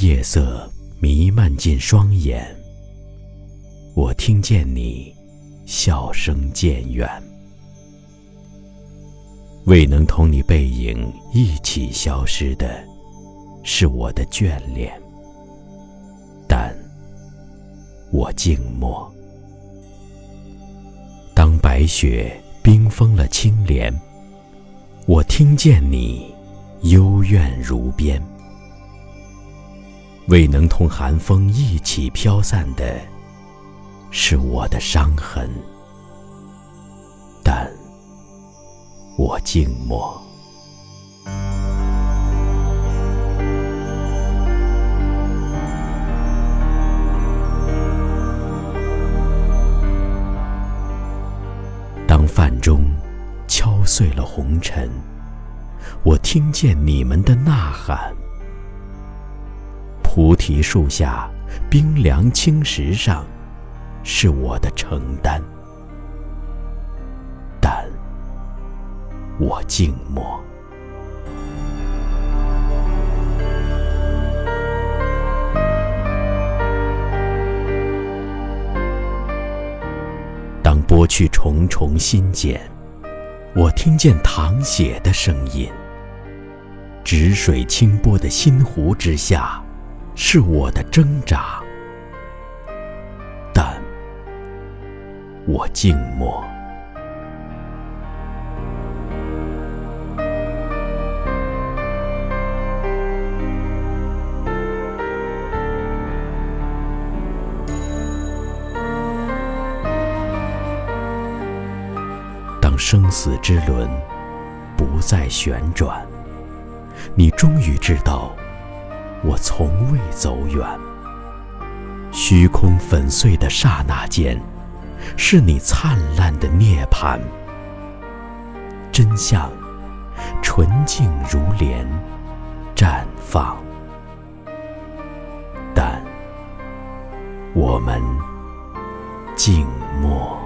夜色弥漫进双眼，我听见你笑声渐远。未能同你背影一起消失的，是我的眷恋。但我静默。当白雪冰封了青莲，我听见你幽怨如边。未能同寒风一起飘散的，是我的伤痕。但我静默。当饭钟敲碎了红尘，我听见你们的呐喊。菩提树下，冰凉青石上，是我的承担。但我静默。当剥去重重心茧，我听见淌血的声音。止水清波的心湖之下。是我的挣扎，但我静默。当生死之轮不再旋转，你终于知道。我从未走远，虚空粉碎的刹那间，是你灿烂的涅槃。真相纯净如莲，绽放。但我们静默。